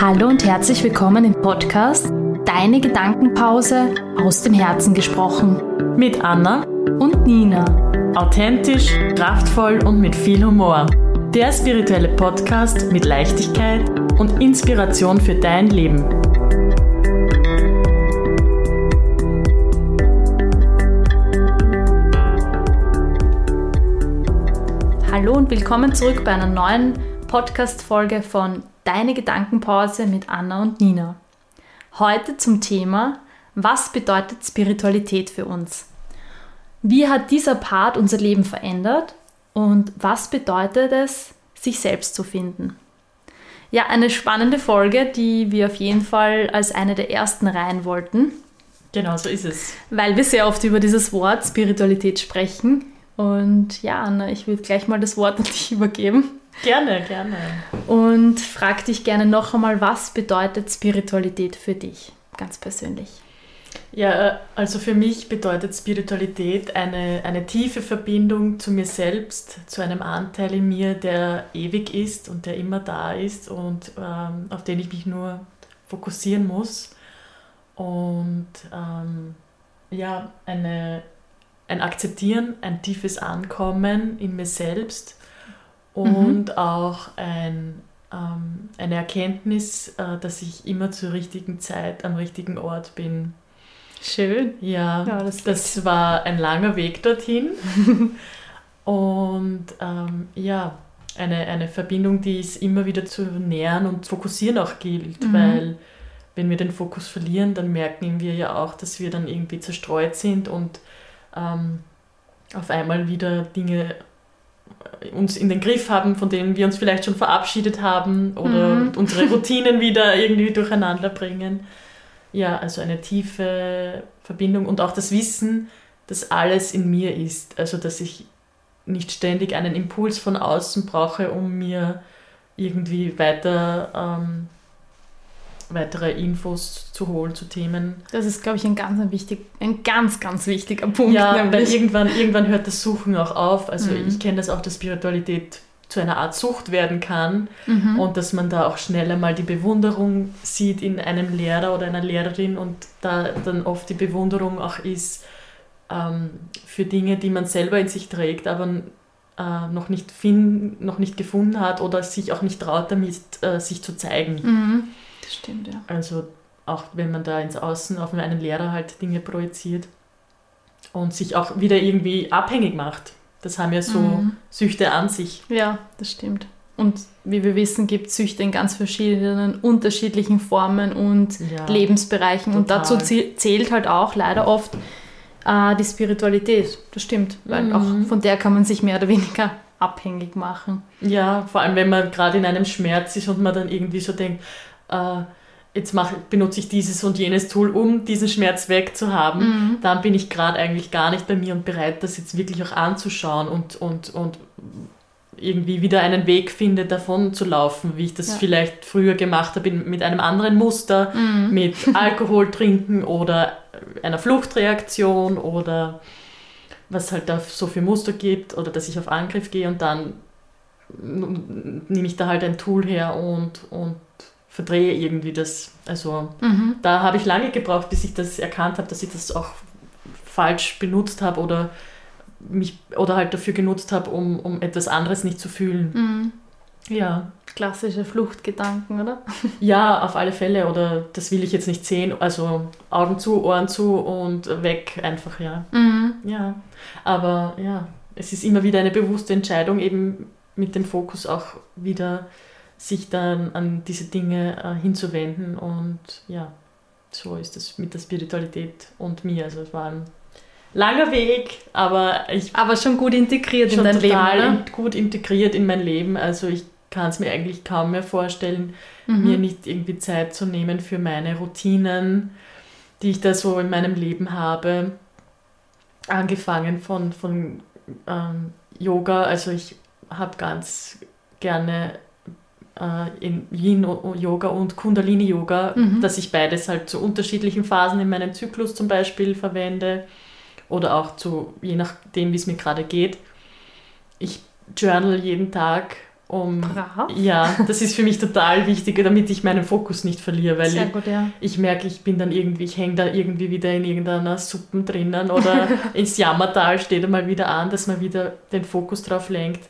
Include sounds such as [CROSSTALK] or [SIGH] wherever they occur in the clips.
Hallo und herzlich willkommen im Podcast Deine Gedankenpause aus dem Herzen gesprochen. Mit Anna Und Nina. authentisch, kraftvoll und mit viel Humor. Der spirituelle Podcast mit Leichtigkeit und Inspiration für dein Leben. Hallo und willkommen zurück bei einer neuen Podcast-Folge von Deine Gedankenpause mit Anna und Nina. Heute zum Thema, was bedeutet Spiritualität für uns? Wie hat dieser Part unser Leben verändert und was bedeutet es, sich selbst zu finden? Ja, eine spannende Folge, die wir auf jeden Fall als eine der ersten rein wollten, Genau so ist es. weil wir sehr oft über dieses Wort Spiritualität sprechen. Und ja, Anna, ich würde gleich mal das Wort an dich übergeben Gerne, gerne. und frag dich gerne noch einmal, was bedeutet Spiritualität für dich, ganz persönlich? Ja, also für mich bedeutet Spiritualität eine, eine tiefe Verbindung zu mir selbst, zu einem Anteil in mir, der ewig ist und der immer da ist und ähm, auf den ich mich nur fokussieren muss. Und ähm, ja, eine, ein Akzeptieren, ein tiefes Ankommen in mir selbst und auch ein, ähm, eine Erkenntnis, äh, dass ich immer zur richtigen Zeit am richtigen Ort bin. Schön. Ja, Ja, das das, war ein langer Weg dorthin. [LAUGHS] und ähm, ja, eine, eine Verbindung, die es immer wieder zu nähern und fokussieren auch gilt, Mhm. weil wenn wir den Fokus verlieren, dann merken wir ja auch, dass wir dann irgendwie zerstreut sind und ähm, auf einmal wieder Dinge uns in den Griff haben, von denen wir uns vielleicht schon verabschiedet haben oder Mhm. unsere Routinen [LAUGHS] wieder irgendwie durcheinander bringen. Ja, also eine tiefe Verbindung und auch das Wissen, dass alles in mir ist. Also dass ich nicht ständig einen Impuls von außen brauche, um mir irgendwie weiter ähm, weitere Infos zu holen zu Themen. Das ist, glaube ich, ein ganz, ein, wichtig, ein ganz, ganz wichtiger Punkt. Ja, weil irgendwann, irgendwann hört das Suchen auch auf. Also Mhm. ich kenne das auch, dass Spiritualität zu einer Art Sucht werden kann Mhm. und dass man da auch schneller mal die Bewunderung sieht in einem Lehrer oder einer Lehrerin und da dann oft die Bewunderung auch ist ähm, für Dinge, die man selber in sich trägt, aber äh, noch, nicht fin noch nicht gefunden hat oder sich auch nicht traut, damit äh, sich zu zeigen. Mhm. Das stimmt, ja. Also auch wenn man da ins Außen auf einen Lehrer halt Dinge projiziert und sich auch wieder irgendwie abhängig macht. Das haben ja so Mhm. Süchte an sich. Ja, das stimmt. Und wie wir wissen, gibt es Süchte in ganz verschiedenen, unterschiedlichen Formen und Ja. Lebensbereichen. Und dazu total. zäh- zählt halt auch leider oft äh, die Spiritualität. Das stimmt. Weil Mhm. auch von der kann man sich mehr oder weniger abhängig machen. Ja, vor allem wenn man gerade in einem Schmerz ist und man dann irgendwie so denkt, äh, jetzt mach, benutze ich dieses und jenes Tool, um diesen Schmerz wegzuhaben, Mhm. dann bin ich gerade eigentlich gar nicht bei mir und bereit, das jetzt wirklich auch anzuschauen und, und, und irgendwie wieder einen Weg finde, davon zu laufen, wie ich das Ja. vielleicht früher gemacht habe, mit einem anderen Muster, Mhm. mit [LAUGHS] Alkohol trinken oder einer Fluchtreaktion oder was halt da so für Muster gibt oder dass ich auf Angriff gehe und dann nehme ich da halt ein Tool her und, und verdrehe irgendwie das. Also Mhm. da habe ich lange gebraucht, bis ich das erkannt habe, dass ich das auch falsch benutzt habe oder mich oder halt dafür genutzt habe, um, um etwas anderes nicht zu fühlen. Mhm. Ja. Klassische Fluchtgedanken, oder? [LAUGHS] Ja, auf alle Fälle. Oder das will ich jetzt nicht sehen. Also Augen zu, Ohren zu und weg einfach, ja. Mhm. Ja. Aber ja, es ist immer wieder eine bewusste Entscheidung, eben mit dem Fokus auch wieder sich dann an diese Dinge äh, hinzuwenden. Und ja, so ist es mit der Spiritualität und mir. Also es war ein langer Weg, aber ich Aber schon gut integriert in schon dein Leben, total oder? in, gut integriert in mein Leben. Also ich kann es mir eigentlich kaum mehr vorstellen, Mhm. mir nicht irgendwie Zeit zu nehmen für meine Routinen, die ich da so in meinem Leben habe. Angefangen von, von ähm, Yoga, also ich habe ganz gerne äh, in Yin Yoga und Kundalini Yoga, Mhm. dass ich beides halt zu unterschiedlichen Phasen in meinem Zyklus zum Beispiel verwende oder auch zu, je nachdem, wie es mir gerade geht. Ich journal jeden Tag um Brav. ja, das ist für mich total wichtig, damit ich meinen Fokus nicht verliere, weil Sehr ich, gut, ja. ich merke, ich bin dann irgendwie, ich hänge da irgendwie wieder in irgendeiner Suppen drinnen oder [LAUGHS] ins Jammertal steht einmal wieder an, dass man wieder den Fokus drauf lenkt,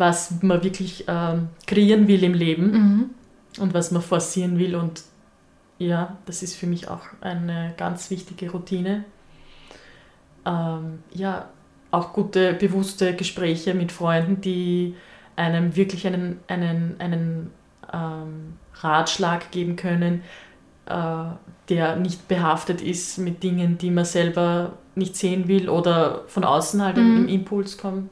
was man wirklich ähm, kreieren will im Leben Mhm. und was man forcieren will und ja, das ist für mich auch eine ganz wichtige Routine. Ähm, ja, auch gute, bewusste Gespräche mit Freunden, die einem wirklich einen, einen, einen ähm, Ratschlag geben können, äh, der nicht behaftet ist mit Dingen, die man selber nicht sehen will oder von außen halt Mhm. im Impuls kommt.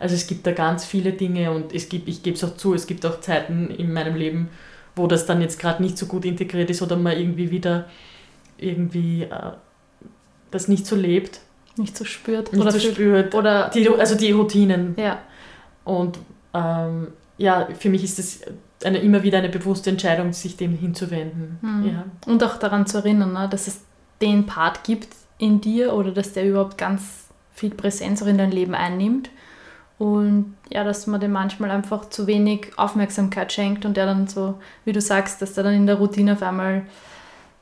Also es gibt da ganz viele Dinge und es gibt, ich gebe es auch zu, es gibt auch Zeiten in meinem Leben, wo das dann jetzt gerade nicht so gut integriert ist oder man irgendwie wieder irgendwie äh, das nicht so lebt, Nicht so spürt. nicht oder so spürt. Oder, Die, also die Routinen. ja. Und ähm, ja, für mich ist es eine, immer wieder eine bewusste Entscheidung, sich dem hinzuwenden. Mhm. Ja. Und auch daran zu erinnern, ne, dass es den Part gibt in dir oder dass der überhaupt ganz viel Präsenz auch in dein Leben einnimmt. Und ja, dass man dem manchmal einfach zu wenig Aufmerksamkeit schenkt und der dann so, wie du sagst, dass der dann in der Routine auf einmal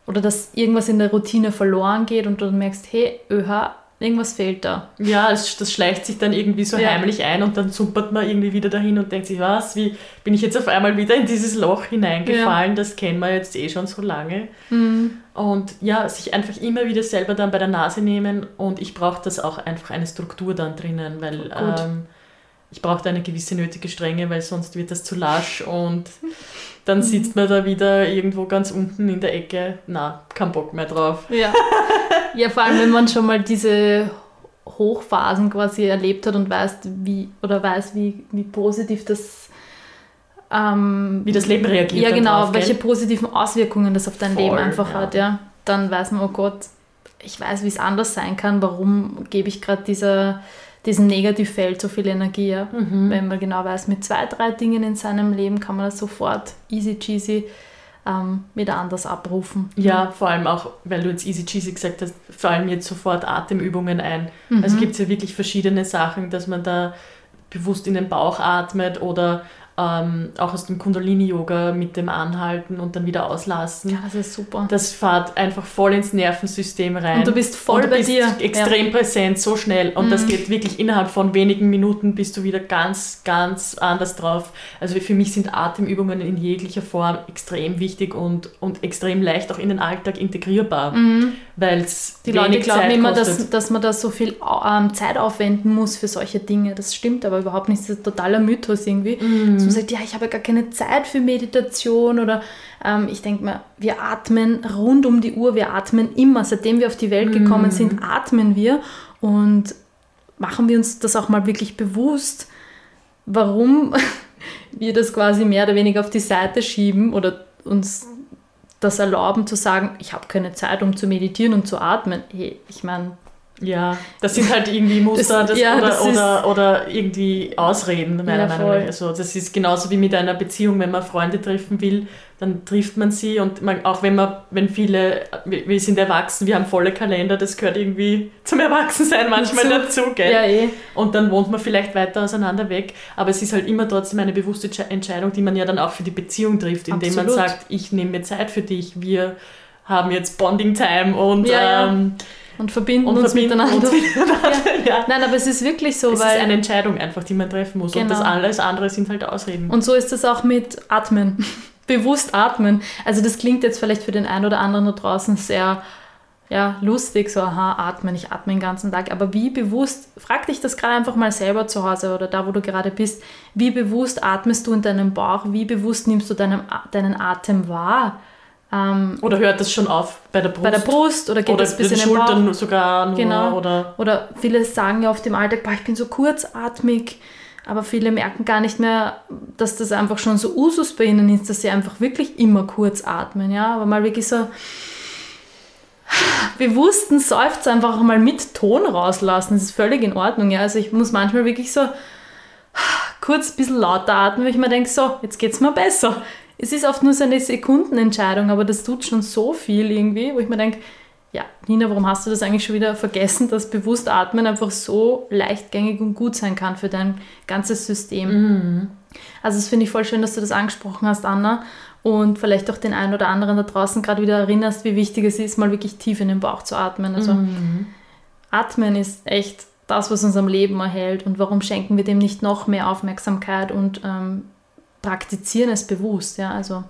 oder dass irgendwas in der Routine verloren geht und du dann merkst, hey, öha, irgendwas fehlt da. Ja, es, das schleicht sich dann irgendwie so Ja. heimlich ein und dann zumpert man irgendwie wieder dahin und denkt sich, was, wie bin ich jetzt auf einmal wieder in dieses Loch hineingefallen? Das kennen wir jetzt eh schon so lange. Und ja, sich einfach immer wieder selber dann bei der Nase nehmen und ich brauche das auch einfach eine Struktur dann drinnen, weil ähm, ich brauche da eine gewisse nötige Strenge, weil sonst wird das zu lasch [LAUGHS] und dann sitzt man da wieder irgendwo ganz unten in der Ecke. Na, kein Bock mehr drauf. Ja. ja, vor allem, wenn man schon mal diese Hochphasen quasi erlebt hat und weiß, wie, oder weiß, wie, wie positiv das ähm, Wie das Leben reagiert. ja genau, drauf, welche gell? positiven Auswirkungen das auf dein Voll, Leben einfach ja. hat, ja. Dann weiß man, oh Gott, ich weiß, wie es anders sein kann, warum gebe ich gerade dieser diesem Negativfeld so viel Energie, ja. Mhm. Wenn man genau weiß, mit zwei, drei Dingen in seinem Leben kann man das sofort easy cheesy ähm, wieder anders abrufen. Ja, vor allem auch, weil du jetzt easy cheesy gesagt hast, fallen mir jetzt sofort Atemübungen ein. Mhm. Also gibt es ja wirklich verschiedene Sachen, dass man da bewusst in den Bauch atmet oder ähm, auch aus dem Kundalini-Yoga mit dem Anhalten und dann wieder auslassen. Ja, das ist super. Das fährt einfach voll ins Nervensystem rein. Und du bist voll Und du bei bist dir. extrem präsent, so schnell. Und das Mhm. geht wirklich innerhalb von wenigen Minuten bist du wieder ganz, ganz anders drauf. Also für mich sind Atemübungen in jeglicher Form extrem wichtig und, und extrem leicht auch in den Alltag integrierbar, Mhm. weil es Die Leute glauben Zeit immer, kostet. dass, dass man da so viel ähm, Zeit aufwenden muss für solche Dinge. Das stimmt aber überhaupt nicht. Das ist ein totaler Mythos irgendwie. Mhm. Man sagt, ja, ich habe gar keine Zeit für Meditation oder ähm, ich denke mal, wir atmen rund um die Uhr, wir atmen immer. Seitdem wir auf die Welt gekommen Mhm. sind, atmen wir und machen wir uns das auch mal wirklich bewusst, warum [LAUGHS] wir das quasi mehr oder weniger auf die Seite schieben oder uns das erlauben zu sagen, ich habe keine Zeit, um zu meditieren und zu atmen. Hey, ich meine, Ja, das sind halt irgendwie Muster Das- das, ja, oder, oder, oder irgendwie Ausreden, meiner Ja, Meinung nach. Also das ist genauso wie mit einer Beziehung, wenn man Freunde treffen will, dann trifft man sie und man, auch wenn man, wenn viele, wir, sind erwachsen, wir haben volle Kalender, das gehört irgendwie zum Erwachsensein manchmal Dazu. dazu, gell? ja eh. Und dann wohnt man vielleicht weiter auseinander weg, aber es ist halt immer trotzdem eine bewusste Entsche- Entscheidung, die man ja dann auch für die Beziehung trifft, indem man Absolut. sagt, ich nehme mir Zeit für dich, wir haben jetzt Bonding Time und, Ja, ja. Und verbinden und uns verbinden miteinander. uns miteinander. [LAUGHS] Ja. Nein, aber es ist wirklich so, Es weil ist eine Entscheidung einfach, die man treffen muss. Und Genau. das alles andere sind halt Ausreden. Und so ist es auch mit Atmen. [LAUGHS] Bewusst atmen. Also das klingt jetzt vielleicht für den einen oder anderen da draußen sehr ja, lustig, so aha, atmen, ich atme den ganzen Tag. Aber wie bewusst, frag dich das gerade einfach mal selber zu Hause oder da, wo du gerade bist, wie bewusst atmest du in deinem Bauch, wie bewusst nimmst du deinen, deinen Atem wahr? Ähm, oder hört das schon auf bei der Brust? bei der Brust oder geht oder das bis in den Bauch? Schultern sogar nur. Genau. Oder Oder viele sagen ja oft im Alltag, boah, ich bin so kurzatmig, aber viele merken gar nicht mehr, dass das einfach schon so Usus bei ihnen ist, dass sie einfach wirklich immer kurz atmen, ja, aber mal wirklich so bewussten Seufzer einfach mal mit Ton rauslassen, das ist völlig in Ordnung, ja, also ich muss manchmal wirklich so kurz ein bisschen lauter atmen, weil ich mir denke, so, jetzt geht's mir besser. Es ist oft nur so eine Sekundenentscheidung, aber das tut schon so viel irgendwie, wo ich mir denke, ja, Nina, warum hast du das eigentlich schon wieder vergessen, dass bewusst atmen einfach so leichtgängig und gut sein kann für dein ganzes System. Mhm. Also das finde ich voll schön, dass du das angesprochen hast, Anna. Und vielleicht auch den einen oder anderen da draußen gerade wieder erinnerst, wie wichtig es ist, mal wirklich tief in den Bauch zu atmen. Also Mhm. Atmen ist echt das, was uns am Leben erhält. Und warum schenken wir dem nicht noch mehr Aufmerksamkeit und ähm, praktizieren es bewusst? Ja, also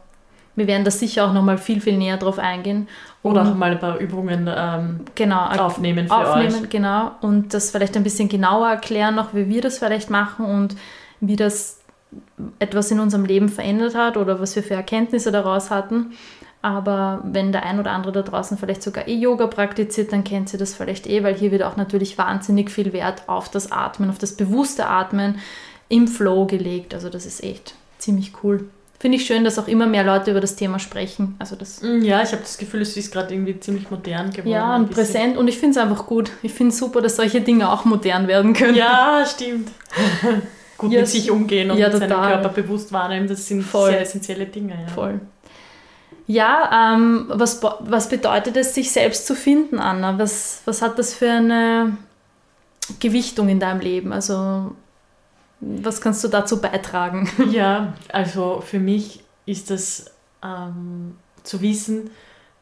wir werden da sicher auch nochmal viel, viel näher drauf eingehen. Oder auch mal ein paar Übungen ähm, genau, aufnehmen für aufnehmen, euch. genau, und das vielleicht ein bisschen genauer erklären, noch wie wir das vielleicht machen und wie das etwas in unserem Leben verändert hat oder was wir für Erkenntnisse daraus hatten. Aber wenn der ein oder andere da draußen vielleicht sogar eh Yoga praktiziert, dann kennt sie das vielleicht eh, weil hier wird auch natürlich wahnsinnig viel Wert auf das Atmen, auf das bewusste Atmen im Flow gelegt. Also das ist echt ziemlich cool. Finde ich schön, dass auch immer mehr Leute über das Thema sprechen. Also das Mm, Ja, ich habe das Gefühl, es ist gerade irgendwie ziemlich modern geworden. ja, und präsent. Und ich finde es einfach gut. Ich finde es super, dass solche Dinge auch modern werden können. Ja, stimmt. [LAUGHS] Gut Ja, mit sich umgehen und ja, seinen total. Körper bewusst wahrnehmen, das sind Voll. sehr essentielle Dinge. Ja. Voll. Ja, ähm, was, was bedeutet es, sich selbst zu finden, Anna? Was, was hat das für eine Gewichtung in deinem Leben? Also, was kannst du dazu beitragen? [LAUGHS] Ja, also für mich ist das ähm, zu wissen,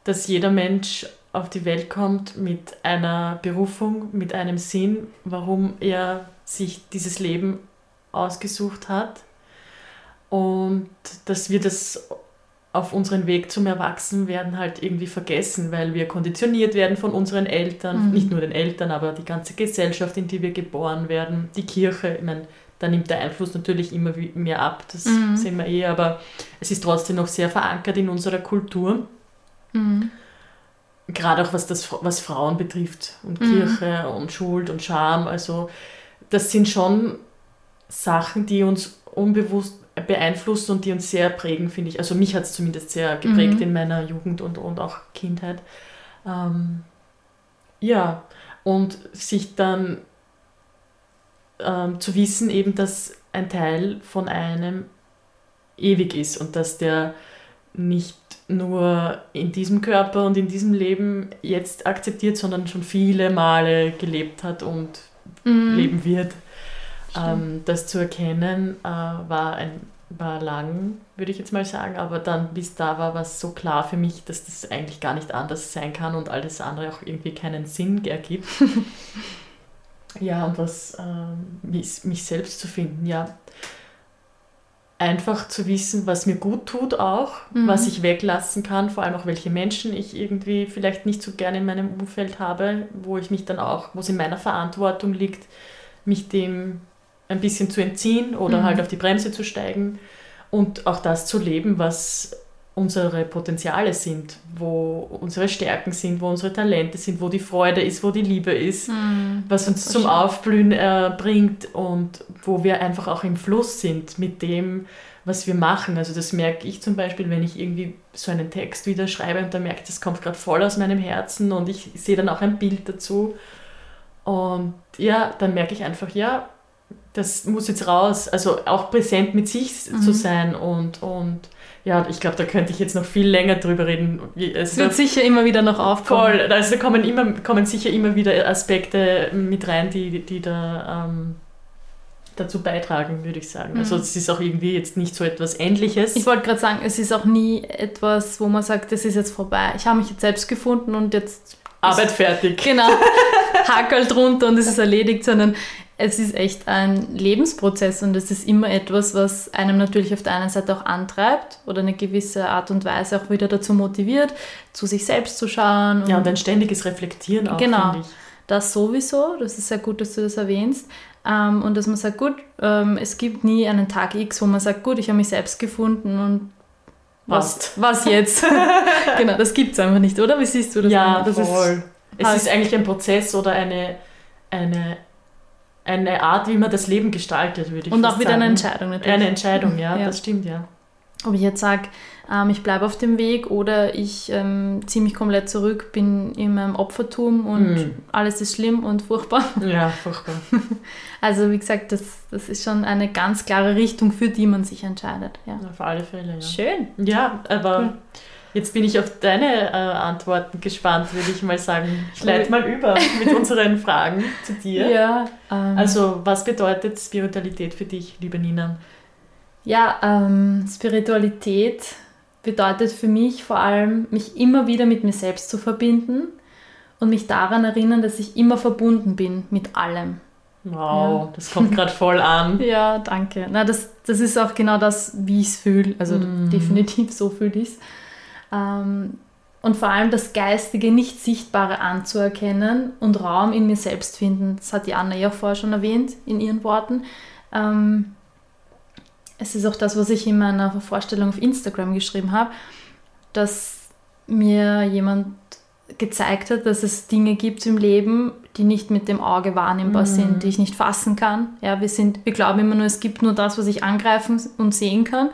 dass jeder Mensch auf die Welt kommt mit einer Berufung, mit einem Sinn, warum er sich dieses Leben ausgesucht hat. Und dass wir das auf unseren Weg zum Erwachsenwerden halt irgendwie vergessen, weil wir konditioniert werden von unseren Eltern, Mhm. nicht nur den Eltern, aber die ganze Gesellschaft, in die wir geboren werden, die Kirche, ich meine, da nimmt der Einfluss natürlich immer mehr ab, das Mhm. sehen wir eh, aber es ist trotzdem noch sehr verankert in unserer Kultur, Mhm. gerade auch was, das, was Frauen betrifft und Mhm. Kirche und Schuld und Scham, also das sind schon Sachen, die uns unbewusst beeinflussen und die uns sehr prägen, finde ich. Also mich hat es zumindest sehr geprägt Mhm. in meiner Jugend und, und auch Kindheit. Ähm, ja, und sich dann ähm, zu wissen eben, dass ein Teil von einem ewig ist und dass der nicht nur in diesem Körper und in diesem Leben jetzt akzeptiert, sondern schon viele Male gelebt hat und Mhm. leben wird. Ähm, das zu erkennen äh, war, ein, war lang, würde ich jetzt mal sagen, aber dann bis da war was so klar für mich, dass das eigentlich gar nicht anders sein kann und alles andere auch irgendwie keinen Sinn ergibt. [LAUGHS] ja, und was ähm, mich, mich selbst zu finden, ja. Einfach zu wissen, was mir gut tut auch, Mhm. was ich weglassen kann, vor allem auch welche Menschen ich irgendwie vielleicht nicht so gerne in meinem Umfeld habe, wo ich mich dann auch, wo es in meiner Verantwortung liegt, mich dem ein bisschen zu entziehen oder Mhm. halt auf die Bremse zu steigen und auch das zu leben, was unsere Potenziale sind, wo unsere Stärken sind, wo unsere Talente sind, wo die Freude ist, wo die Liebe ist, Mhm. was uns zum schön. Aufblühen äh, bringt und wo wir einfach auch im Fluss sind mit dem, was wir machen. Also das merke ich zum Beispiel, wenn ich irgendwie so einen Text wieder schreibe und da merke ich, das kommt gerade voll aus meinem Herzen und ich sehe dann auch ein Bild dazu. Und ja, dann merke ich einfach, ja, das muss jetzt raus. Also auch präsent mit sich Mhm. zu sein und, und ja, ich glaube, da könnte ich jetzt noch viel länger drüber reden. Wie- Es Also wird sicher immer wieder noch aufkommen. Voll, also da kommen, immer, kommen sicher immer wieder Aspekte mit rein, die, die da ähm, dazu beitragen, würde ich sagen. Mhm. Also es ist auch irgendwie jetzt nicht so etwas Ähnliches. Ich wollte gerade sagen, es ist auch nie etwas, wo man sagt, das ist jetzt vorbei. Ich habe mich jetzt selbst gefunden und jetzt Arbeit fertig. Genau. [LAUGHS] Hackerl drunter und es ist erledigt, sondern es ist echt ein Lebensprozess und es ist immer etwas, was einem natürlich auf der einen Seite auch antreibt oder eine gewisse Art und Weise auch wieder dazu motiviert, zu sich selbst zu schauen. Ja, und ein ständiges Reflektieren auch, Genau. Das sowieso, das ist sehr gut, dass du das erwähnst. Ähm, und dass man sagt, gut, ähm, es gibt nie einen Tag X, wo man sagt, gut, ich habe mich selbst gefunden und was, was jetzt? [LAUGHS] genau, das gibt es einfach nicht, oder? Wie siehst du das? Ja, das voll. es halt- ist eigentlich ein Prozess oder eine, eine, eine Art, wie man das Leben gestaltet, würde ich und auch wieder sagen. eine Entscheidung natürlich. Eine Entscheidung, ja, Ja. das stimmt, ja. Ob ich jetzt sage, ähm, ich bleibe auf dem Weg oder ich ähm, ziehe mich komplett zurück, bin in meinem Opfertum und Mhm. alles ist schlimm und furchtbar. Ja, furchtbar. [LAUGHS] Also wie gesagt, das, das ist schon eine ganz klare Richtung, für die man sich entscheidet. Ja. Auf alle Fälle, ja. Schön. Ja, aber Cool. Jetzt bin ich auf deine äh, Antworten gespannt, würde ich mal sagen. Ich leite mal über [LAUGHS] mit unseren Fragen zu dir. Ja. Ähm, Also, was bedeutet Spiritualität für dich, liebe Nina? Ja, ähm, Spiritualität bedeutet für mich vor allem, mich immer wieder mit mir selbst zu verbinden und mich daran erinnern, dass ich immer verbunden bin mit allem. Wow, das kommt gerade voll an. [LAUGHS] Ja, danke. Na, das, das ist auch genau das, wie ich es fühle. Also Mhm. definitiv so fühle ich es. Ähm, und vor allem das Geistige, nicht Sichtbare anzuerkennen und Raum in mir selbst finden. Das hat die Anna ja auch vorher schon erwähnt in ihren Worten. Ähm, es ist auch das, was ich in meiner Vorstellung auf Instagram geschrieben habe, dass mir jemand gezeigt hat, dass es Dinge gibt im Leben, die nicht mit dem Auge wahrnehmbar Mhm. sind, die ich nicht fassen kann. Ja, wir, sind, wir glauben immer nur, es gibt nur das, was ich angreifen und sehen kann,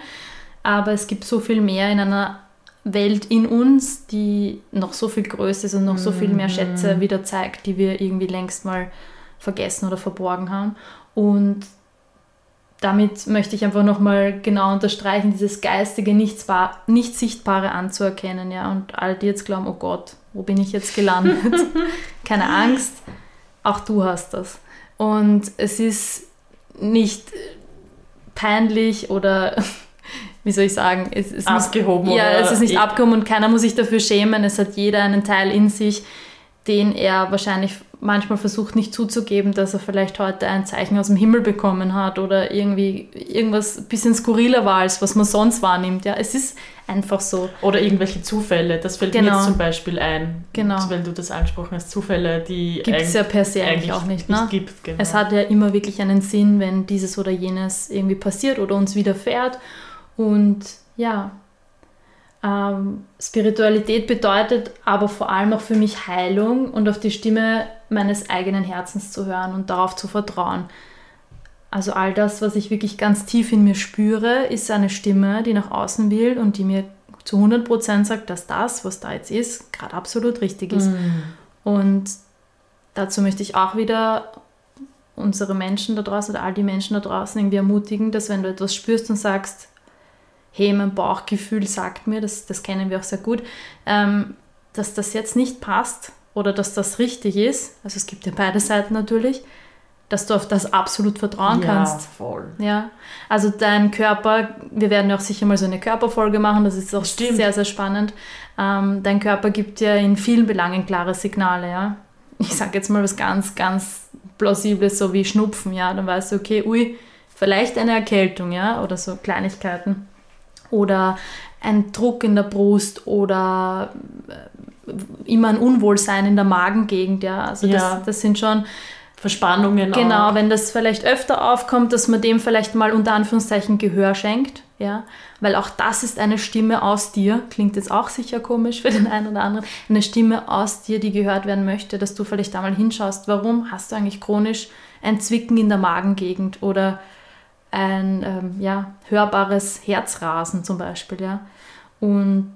aber es gibt so viel mehr in einer Welt in uns, die noch so viel größer ist und noch so viel mehr Schätze wieder zeigt, die wir irgendwie längst mal vergessen oder verborgen haben. Und damit möchte ich einfach nochmal genau unterstreichen, dieses geistige, nichts, wahr- nicht Sichtbare anzuerkennen. Ja? Und all die jetzt glauben, oh Gott, wo bin ich jetzt gelandet? [LAUGHS] Keine Angst, auch du hast das. Und es ist nicht peinlich oder, wie soll ich sagen, es, es muss- Abgehoben ja, oder es ist nicht eh- abgehoben und keiner muss sich dafür schämen. Es hat jeder einen Teil in sich, den er wahrscheinlich manchmal versucht nicht zuzugeben, dass er vielleicht heute ein Zeichen aus dem Himmel bekommen hat oder irgendwie irgendwas ein bisschen skurriler war, als was man sonst wahrnimmt. Ja, es ist einfach so. Oder irgendwelche Zufälle. Das fällt mir Genau. jetzt zum Beispiel ein. Genau. Wenn du das angesprochen hast, Zufälle, die Gibt es ja per se eigentlich, eigentlich auch nicht. Ne? gibt. Genau. Es hat ja immer wirklich einen Sinn, wenn dieses oder jenes irgendwie passiert oder uns widerfährt. Und ja, ähm, Spiritualität bedeutet aber vor allem auch für mich Heilung und auf die Stimme meines eigenen Herzens zu hören und darauf zu vertrauen. Also all das, was ich wirklich ganz tief in mir spüre, ist eine Stimme, die nach außen will und die mir zu 100% sagt, dass das, was da jetzt ist, gerade absolut richtig ist. Mm. Und dazu möchte ich auch wieder unsere Menschen da draußen oder all die Menschen da draußen irgendwie ermutigen, dass wenn du etwas spürst und sagst, hey, mein Bauchgefühl sagt mir, das, das kennen wir auch sehr gut, ähm, dass das jetzt nicht passt oder dass das richtig ist, also es gibt ja beide Seiten natürlich, dass du auf das absolut vertrauen ja, kannst. voll. Ja, also dein Körper, wir werden ja auch sicher mal so eine Körperfolge machen, das ist auch Stimmt. sehr, sehr spannend. Ähm, dein Körper gibt ja in vielen Belangen klare Signale, ja. Ich sage jetzt mal was ganz, ganz Plausibles, so wie Schnupfen, ja. Dann weißt du, okay, ui, vielleicht eine Erkältung, ja, oder so Kleinigkeiten. Oder ein Druck in der Brust oder äh, immer ein Unwohlsein in der Magengegend, ja. Also Ja. Das, das sind schon Verspannungen Genau, auch. wenn das vielleicht öfter aufkommt, dass man dem vielleicht mal unter Anführungszeichen Gehör schenkt, ja, weil auch das ist eine Stimme aus dir, klingt jetzt auch sicher komisch für den einen oder anderen, eine Stimme aus dir, die gehört werden möchte, dass du vielleicht da mal hinschaust, warum hast du eigentlich chronisch ein Zwicken in der Magengegend oder ein ähm, ja, hörbares Herzrasen zum Beispiel, ja. Und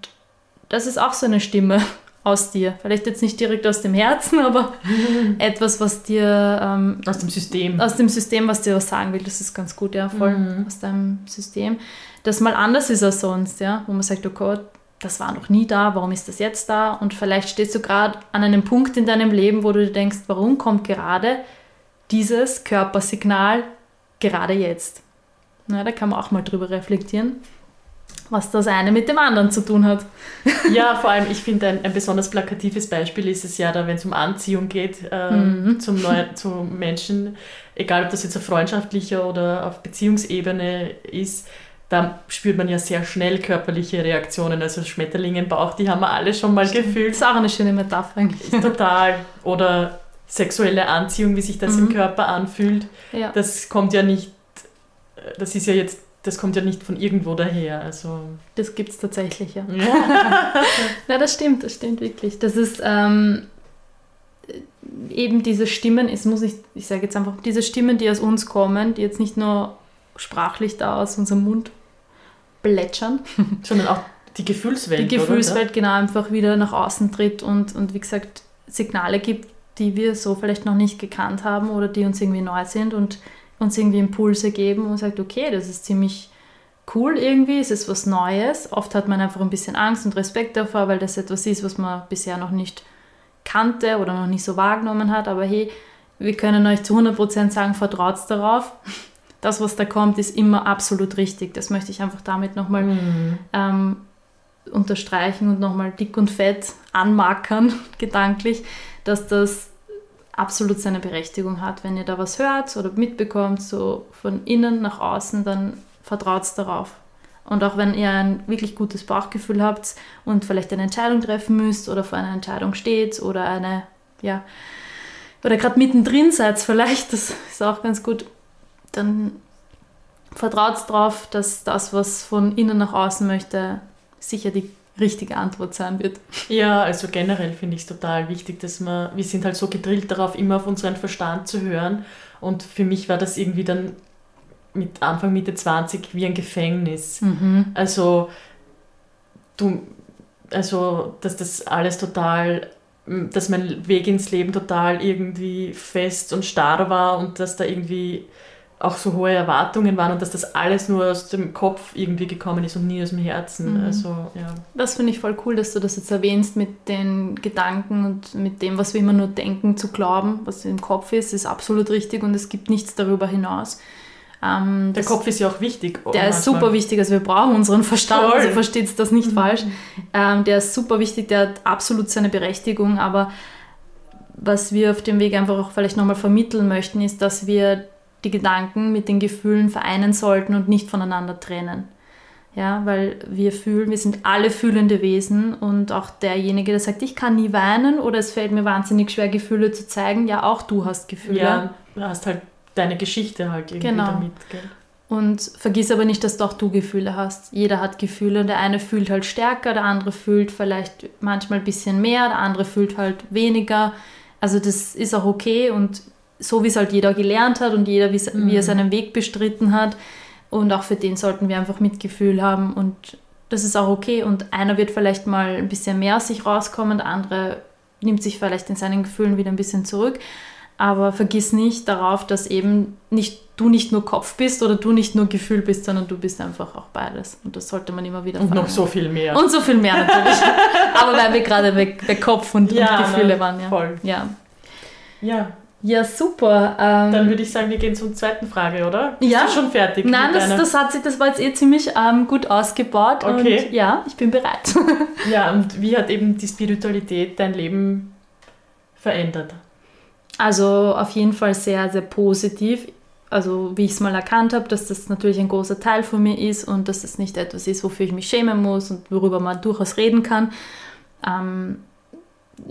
das ist auch so eine Stimme [LAUGHS] aus dir. Vielleicht jetzt nicht direkt aus dem Herzen, aber [LAUGHS] etwas, was dir ähm, Aus dem System. aus dem System, was dir was sagen will, das ist ganz gut, ja, voll Mhm. aus deinem System, das mal anders ist als sonst, ja, wo man sagt, oh Gott, das war noch nie da, warum ist das jetzt da? Und vielleicht stehst du gerade an einem Punkt in deinem Leben, wo du dir denkst, warum kommt gerade dieses Körpersignal gerade jetzt? Na, da kann man auch mal drüber reflektieren, was das eine mit dem anderen zu tun hat. Ja, vor allem, ich finde, ein, ein besonders plakatives Beispiel ist es ja da, wenn es um Anziehung geht äh, Mhm. zum, Neu zu Menschen, egal ob das jetzt auf freundschaftlicher oder auf Beziehungsebene ist, da spürt man ja sehr schnell körperliche Reaktionen. Also Schmetterlinge im Bauch, die haben wir alle schon mal Das gefühlt. ist auch eine schöne Metapher eigentlich. Total. Oder sexuelle Anziehung, wie sich das im Mhm. Körper anfühlt. Ja. Das kommt ja nicht, das ist ja jetzt, das kommt ja nicht von irgendwo daher. Also, Das gibt es tatsächlich, ja. [LAUGHS] Na, das stimmt, das stimmt wirklich. Das ist ähm, eben diese Stimmen, es muss ich, ich sage jetzt einfach, diese Stimmen, die aus uns kommen, die jetzt nicht nur sprachlich da aus unserem Mund plätschern, [LAUGHS] sondern auch die Gefühlswelt. die oder? Gefühlswelt genau einfach wieder nach außen tritt und, und wie gesagt Signale gibt, die wir so vielleicht noch nicht gekannt haben oder die uns irgendwie neu sind und uns irgendwie Impulse geben und sagt, okay, das ist ziemlich cool irgendwie, es ist was Neues. Oft hat man einfach ein bisschen Angst und Respekt davor, weil das etwas ist, was man bisher noch nicht kannte oder noch nicht so wahrgenommen hat. Aber hey, wir können euch zu 100% sagen, vertraut darauf. Das, was da kommt, ist immer absolut richtig. Das möchte ich einfach damit nochmal mhm. ähm, unterstreichen und nochmal dick und fett anmarkern, [LAUGHS] gedanklich, dass das absolut seine Berechtigung hat. Wenn ihr da was hört oder mitbekommt, so von innen nach außen, dann vertraut darauf. Und auch wenn ihr ein wirklich gutes Bauchgefühl habt und vielleicht eine Entscheidung treffen müsst oder vor einer Entscheidung steht oder eine, ja, oder gerade mittendrin seid vielleicht, [LAUGHS] das ist auch ganz gut, dann vertraut darauf, dass das, was von innen nach außen möchte, sicher die richtige Antwort sein wird. Ja, also generell finde ich es total wichtig, dass wir, wir sind halt so gedrillt darauf, immer auf unseren Verstand zu hören. Und für mich war das irgendwie dann mit Anfang, Mitte 20 wie ein Gefängnis. Mhm. Also, du, also, dass das alles total, dass mein Weg ins Leben total irgendwie fest und starr war und dass da irgendwie auch so hohe Erwartungen waren und dass das alles nur aus dem Kopf irgendwie gekommen ist und nie aus dem Herzen. Mhm. Also, ja. Das finde ich voll cool, dass du das jetzt erwähnst mit den Gedanken und mit dem, was wir immer nur denken, zu glauben, was im Kopf ist, ist absolut richtig und es gibt nichts darüber hinaus. Ähm, der Kopf ist ja auch wichtig. Der manchmal. ist super wichtig, also wir brauchen unseren Verstand, Voll. also versteht das nicht mhm. falsch. Ähm, der ist super wichtig, der hat absolut seine Berechtigung, aber was wir auf dem Weg einfach auch vielleicht nochmal vermitteln möchten, ist, dass wir die Gedanken mit den Gefühlen vereinen sollten und nicht voneinander trennen. Ja, weil wir fühlen, wir sind alle fühlende Wesen und auch derjenige, der sagt, ich kann nie weinen oder es fällt mir wahnsinnig schwer, Gefühle zu zeigen, ja, auch du hast Gefühle. Ja, du hast halt deine Geschichte halt irgendwie genau. damit. Gell? Und vergiss aber nicht, dass doch du Gefühle hast. Jeder hat Gefühle. Der eine fühlt halt stärker, der andere fühlt vielleicht manchmal ein bisschen mehr, der andere fühlt halt weniger. Also das ist auch okay und so wie es halt jeder gelernt hat und jeder, wie, mhm. wie er mhm. seinen Weg bestritten hat. Und auch für den sollten wir einfach Mitgefühl haben und das ist auch okay. Und einer wird vielleicht mal ein bisschen mehr aus sich rauskommen, der andere nimmt sich vielleicht in seinen Gefühlen wieder ein bisschen zurück. Aber vergiss nicht darauf, dass eben nicht du nicht nur Kopf bist oder du nicht nur Gefühl bist, sondern du bist einfach auch beides. Und das sollte man immer wieder Und noch so viel mehr. Und so viel mehr natürlich. [LAUGHS] Aber weil wir gerade bei, bei Kopf und, ja, und Gefühle ne, waren. Ja. Voll. Ja. Ja. Ja, super. Ähm, Dann würde ich sagen, wir gehen zur zweiten Frage, oder? Bist ja. du schon fertig? Nein, das, das, hat sich, das war jetzt eh ziemlich ähm, gut ausgebaut. Okay. Und ja, ich bin bereit. [LAUGHS] ja, und wie hat eben die Spiritualität dein Leben verändert? Also auf jeden Fall sehr, sehr positiv. Also wie ich es mal erkannt habe, dass das natürlich ein großer Teil von mir ist und dass das nicht etwas ist, wofür ich mich schämen muss und worüber man durchaus reden kann. Ähm,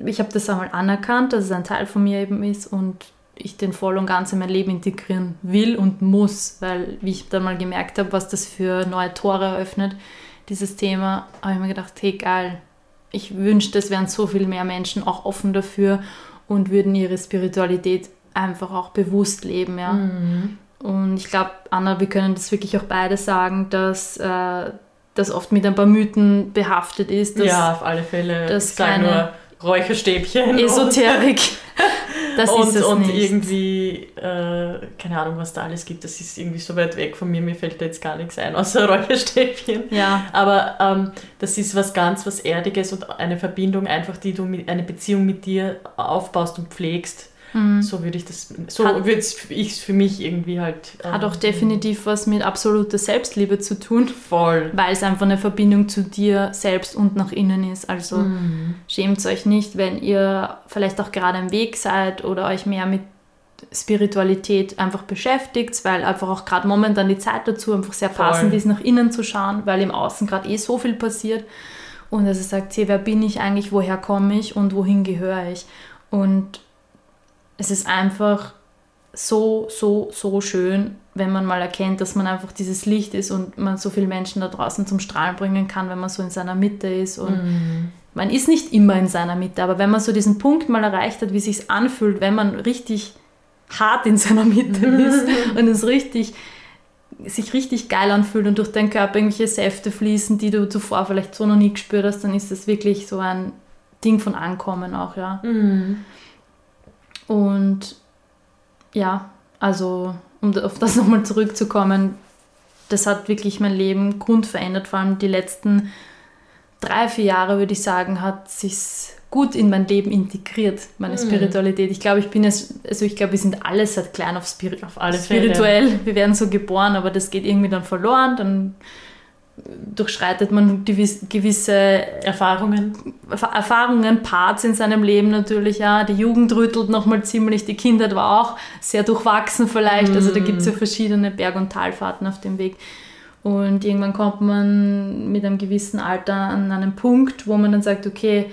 ich habe das einmal anerkannt, dass es ein Teil von mir eben ist und ich den voll und ganz in mein Leben integrieren will und muss, weil wie ich dann mal gemerkt habe, was das für neue Tore eröffnet, dieses Thema, habe ich mir gedacht, hey geil, ich wünschte, es wären so viel mehr Menschen auch offen dafür und würden ihre Spiritualität einfach auch bewusst leben, ja. Mhm. Und ich glaube, Anna, wir können das wirklich auch beide sagen, dass äh, das oft mit ein paar Mythen behaftet ist. Dass, ja, auf alle Fälle. Dass keine Räucherstäbchen. Esoterik. Das und, ist es und nicht. irgendwie, äh, keine Ahnung, was da alles gibt. Das ist irgendwie so weit weg von mir, mir fällt da jetzt gar nichts ein, außer Räucherstäbchen. Ja. Aber ähm, das ist was ganz, was Erdiges und eine Verbindung einfach, die du mit, eine Beziehung mit dir aufbaust und pflegst Mhm. So würde ich das, so würde ich es für mich irgendwie halt. Ähm, hat auch definitiv was mit absoluter Selbstliebe zu tun. Voll. Weil es einfach eine Verbindung zu dir selbst und nach innen ist. Also mhm. schämt euch nicht, wenn ihr vielleicht auch gerade am Weg seid oder euch mehr mit Spiritualität einfach beschäftigt, weil einfach auch gerade momentan die Zeit dazu einfach sehr passend Voll. ist, nach innen zu schauen, weil im Außen gerade eh so viel passiert. Und dass ihr sagt, hey, wer bin ich eigentlich, woher komme ich und wohin gehöre ich? Und es ist einfach so, so, so schön, wenn man mal erkennt, dass man einfach dieses Licht ist und man so viele Menschen da draußen zum Strahlen bringen kann, wenn man so in seiner Mitte ist. Und mm. man ist nicht immer in seiner Mitte, aber wenn man so diesen Punkt mal erreicht hat, wie es sich anfühlt, wenn man richtig hart in seiner Mitte [LAUGHS] ist und es richtig sich richtig geil anfühlt und durch deinen Körper irgendwelche Säfte fließen, die du zuvor vielleicht so noch nie gespürt hast, dann ist das wirklich so ein Ding von Ankommen auch, ja. Mm. Und ja, also um auf das [LAUGHS] nochmal zurückzukommen, das hat wirklich mein Leben grundverändert. Vor allem die letzten drei, vier Jahre, würde ich sagen, hat sich gut in mein Leben integriert, meine mhm. Spiritualität. Ich glaube, ich bin es, also ich glaube, wir sind alle seit klein auf, Spiri auf alle spirituell. Wir werden so geboren, aber das geht irgendwie dann verloren. Dann durchschreitet man gewisse Erfahrungen. Erfahrungen, Parts in seinem Leben natürlich, ja. Die Jugend rüttelt nochmal ziemlich, die Kindheit war auch sehr durchwachsen vielleicht. Also da gibt es ja mhm. verschiedene Berg- und Talfahrten auf dem Weg. Und irgendwann kommt man mit einem gewissen Alter an einen Punkt, wo man dann sagt, okay,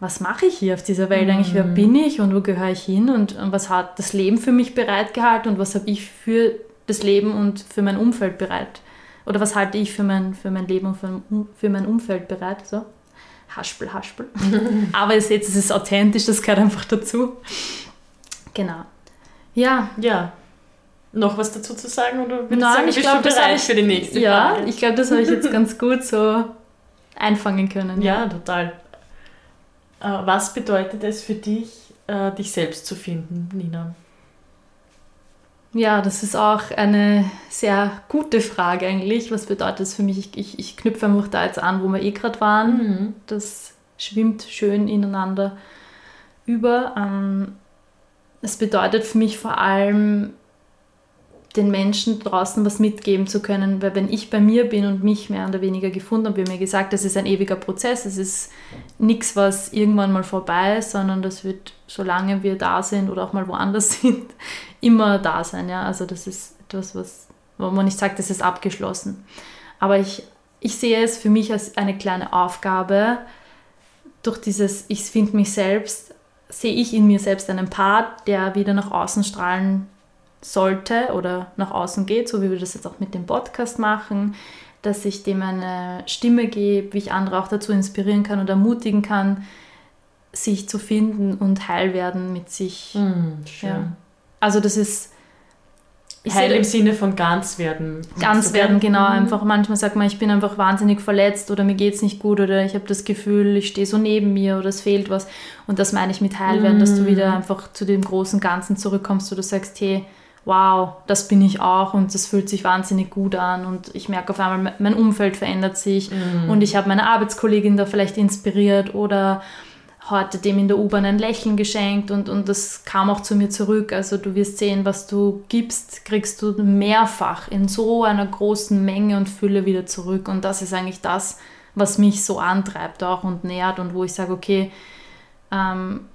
was mache ich hier auf dieser Welt eigentlich? Wer mhm. bin ich und wo gehöre ich hin? Und, und was hat das Leben für mich bereitgehalten und was habe ich für das Leben und für mein Umfeld bereit? Oder was halte ich für mein, für mein Leben und für, für mein Umfeld bereit? So. Haspel, haspel. [LAUGHS] Aber ihr seht, es ist authentisch, das gehört einfach dazu. Genau. Ja. Ja. Noch was dazu zu sagen? Oder Nein, sagen, ich glaube, das habe ich für die nächste ja, Frage. ich glaube, das habe ich jetzt [LAUGHS] ganz gut so einfangen können. Ja, ja total. Äh, was bedeutet es für dich, äh, dich selbst zu finden, Nina? Ja, das ist auch eine sehr gute Frage eigentlich. Was bedeutet das für mich? Ich, ich, ich knüpfe einfach da jetzt an, wo wir eh gerade waren. Mhm. Das schwimmt schön ineinander über. Ähm, es bedeutet für mich vor allem, den Menschen draußen was mitgeben zu können, weil wenn ich bei mir bin und mich mehr oder weniger gefunden habe, wie mir gesagt, das ist ein ewiger Prozess, es ist nichts, was irgendwann mal vorbei ist, sondern das wird, solange wir da sind oder auch mal woanders [LAUGHS] sind, immer da sein. Ja? Also das ist etwas, was, wo man nicht sagt, das ist abgeschlossen. Aber ich, ich sehe es für mich als eine kleine Aufgabe, durch dieses Ich finde mich selbst, sehe ich in mir selbst einen Part, der wieder nach außen strahlen sollte oder nach außen geht, so wie wir das jetzt auch mit dem Podcast machen, dass ich dem eine Stimme gebe, wie ich andere auch dazu inspirieren kann und ermutigen kann, sich zu finden und heil werden mit sich. Mm, ja. Also das ist Heil im Sinne von ganz werden. Ganz werden, genau. Mhm. Einfach manchmal sagt man, ich bin einfach wahnsinnig verletzt oder mir geht es nicht gut oder ich habe das Gefühl, ich stehe so neben mir oder es fehlt was. Und das meine ich mit heil werden, mhm. dass du wieder einfach zu dem großen Ganzen zurückkommst, wo du sagst, hey, wow, das bin ich auch und das fühlt sich wahnsinnig gut an und ich merke auf einmal, mein Umfeld verändert sich mhm. und ich habe meine Arbeitskollegin da vielleicht inspiriert oder heute dem in der U-Bahn ein Lächeln geschenkt und, und das kam auch zu mir zurück. Also du wirst sehen, was du gibst, kriegst du mehrfach in so einer großen Menge und Fülle wieder zurück und das ist eigentlich das, was mich so antreibt auch und nährt und wo ich sage, okay, ähm,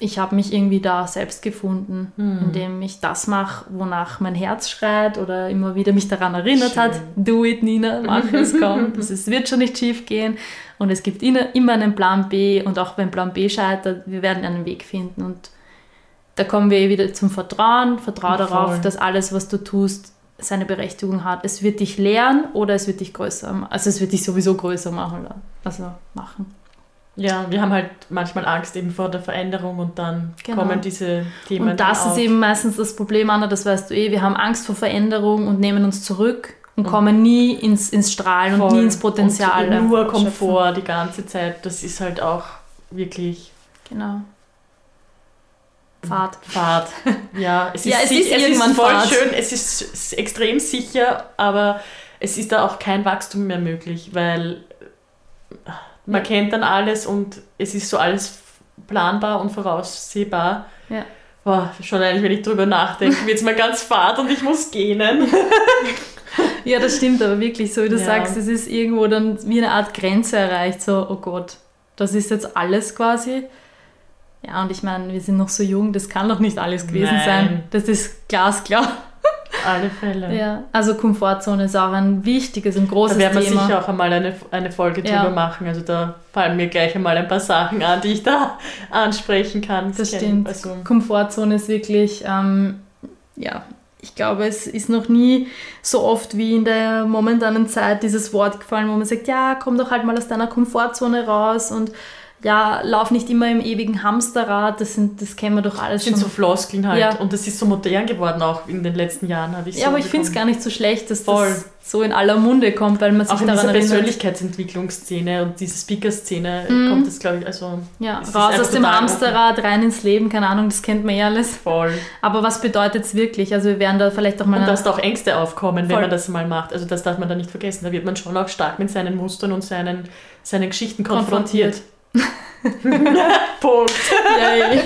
ich habe mich irgendwie da selbst gefunden, mhm. indem ich das mache, wonach mein Herz schreit oder immer wieder mich daran erinnert Schön. hat, do it Nina, mach es, [LAUGHS] komm, das ist, wird schon nicht schief gehen und es gibt immer einen Plan B und auch wenn Plan B scheitert, wir werden einen Weg finden und da kommen wir eh wieder zum Vertrauen, vertraue darauf, dass alles, was du tust, seine Berechtigung hat. Es wird dich lehren oder es wird dich größer, also es wird dich sowieso größer machen, also machen. Ja, wir haben halt manchmal Angst eben vor der Veränderung und dann genau. kommen diese Themen. Und das ist eben meistens das Problem, Anna, das weißt du eh. Wir haben Angst vor Veränderung und nehmen uns zurück und, und kommen nie ins, ins Strahlen voll. und nie ins Potenzial. Und nur Komfort die ganze Zeit, das ist halt auch wirklich. Genau. Fahrt. Fahrt. Ja, [LAUGHS] es ist, ja, es ist, es ist voll Fahrt. schön, es ist extrem sicher, aber es ist da auch kein Wachstum mehr möglich, weil man ja. kennt dann alles und es ist so alles planbar und voraussehbar. Ja. Boah, schon eigentlich, wenn ich drüber nachdenke, wird es mir ganz fad und ich muss gähnen. [LAUGHS] ja, das stimmt aber wirklich, so wie du ja. sagst, es ist irgendwo dann wie eine Art Grenze erreicht, so, oh Gott, das ist jetzt alles quasi. Ja, und ich meine, wir sind noch so jung, das kann doch nicht alles gewesen Nein. sein. Das ist glasklar alle Fälle. Ja, also Komfortzone ist auch ein wichtiges, ein großes Thema. Da werden wir sicher auch einmal eine, eine Folge ja. drüber machen. Also da fallen mir gleich einmal ein paar Sachen an, die ich da [LAUGHS] ansprechen kann. Das, das stimmt. Also Komfortzone ist wirklich, ähm, ja, ich glaube, es ist noch nie so oft wie in der momentanen Zeit dieses Wort gefallen, wo man sagt, ja, komm doch halt mal aus deiner Komfortzone raus und ja, lauf nicht immer im ewigen Hamsterrad, das, sind, das kennen wir doch alles Das sind schon. so Floskeln halt. Ja. Und das ist so modern geworden auch in den letzten Jahren, habe ich so ja, aber ich finde es gar nicht so schlecht, dass Voll. das so in aller Munde kommt, weil man sich Auch in daran dieser erinnert. Persönlichkeitsentwicklungsszene und diese Speaker-Szene Mhm. kommt das, glaube ich, also Ja, raus aus dem Hamsterrad, rein ins Leben, keine Ahnung, das kennt man eh alles. voll. Aber was bedeutet es wirklich? Also wir werden da vielleicht auch mal... Und dass da auch Ängste aufkommen, wenn Voll. man das mal macht. Also das darf man da nicht vergessen. Da wird man schon auch stark mit seinen Mustern und seinen, seinen Geschichten konfrontiert. [LAUGHS] Punkt. Yay.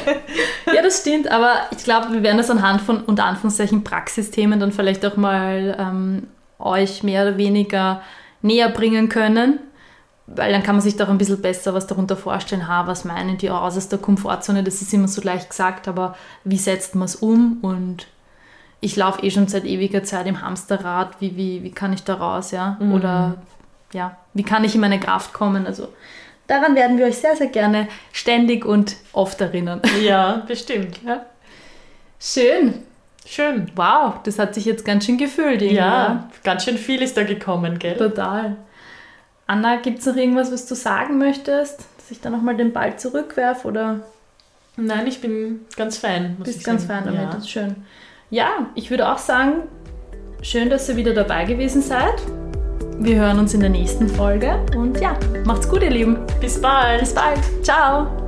ja, das stimmt, aber ich glaube, wir werden das anhand von unter Anführungszeichen Praxisthemen dann vielleicht auch mal ähm, euch mehr oder weniger näher bringen können, weil dann kann man sich doch ein bisschen besser was darunter vorstellen. Ha, was meinen die aus der Komfortzone? Das ist immer so leicht gesagt, aber wie setzt man es um? Und ich laufe eh schon seit ewiger Zeit im Hamsterrad. Wie, wie, wie kann ich da raus? Ja? Mhm. Oder ja, wie kann ich in meine Kraft kommen? Also daran werden wir euch sehr, sehr gerne ständig und oft erinnern. [LAUGHS] Ja, bestimmt. Ja. Schön. Schön. Wow, das hat sich jetzt ganz schön gefühlt. irgendwie, Ja, ganz schön viel ist da gekommen, gell? Total. Anna, gibt es noch irgendwas, was du sagen möchtest? Dass ich da nochmal den Ball zurückwerfe oder Nein, ich bin ganz fein. Muss bist ganz sagen. fein damit? Ja. Das ist schön. Ja, ich würde auch sagen, schön, dass ihr wieder dabei gewesen seid. Wir hören uns in der nächsten Folge und ja, macht's gut, ihr Lieben. Bis bald. Bis bald. Ciao.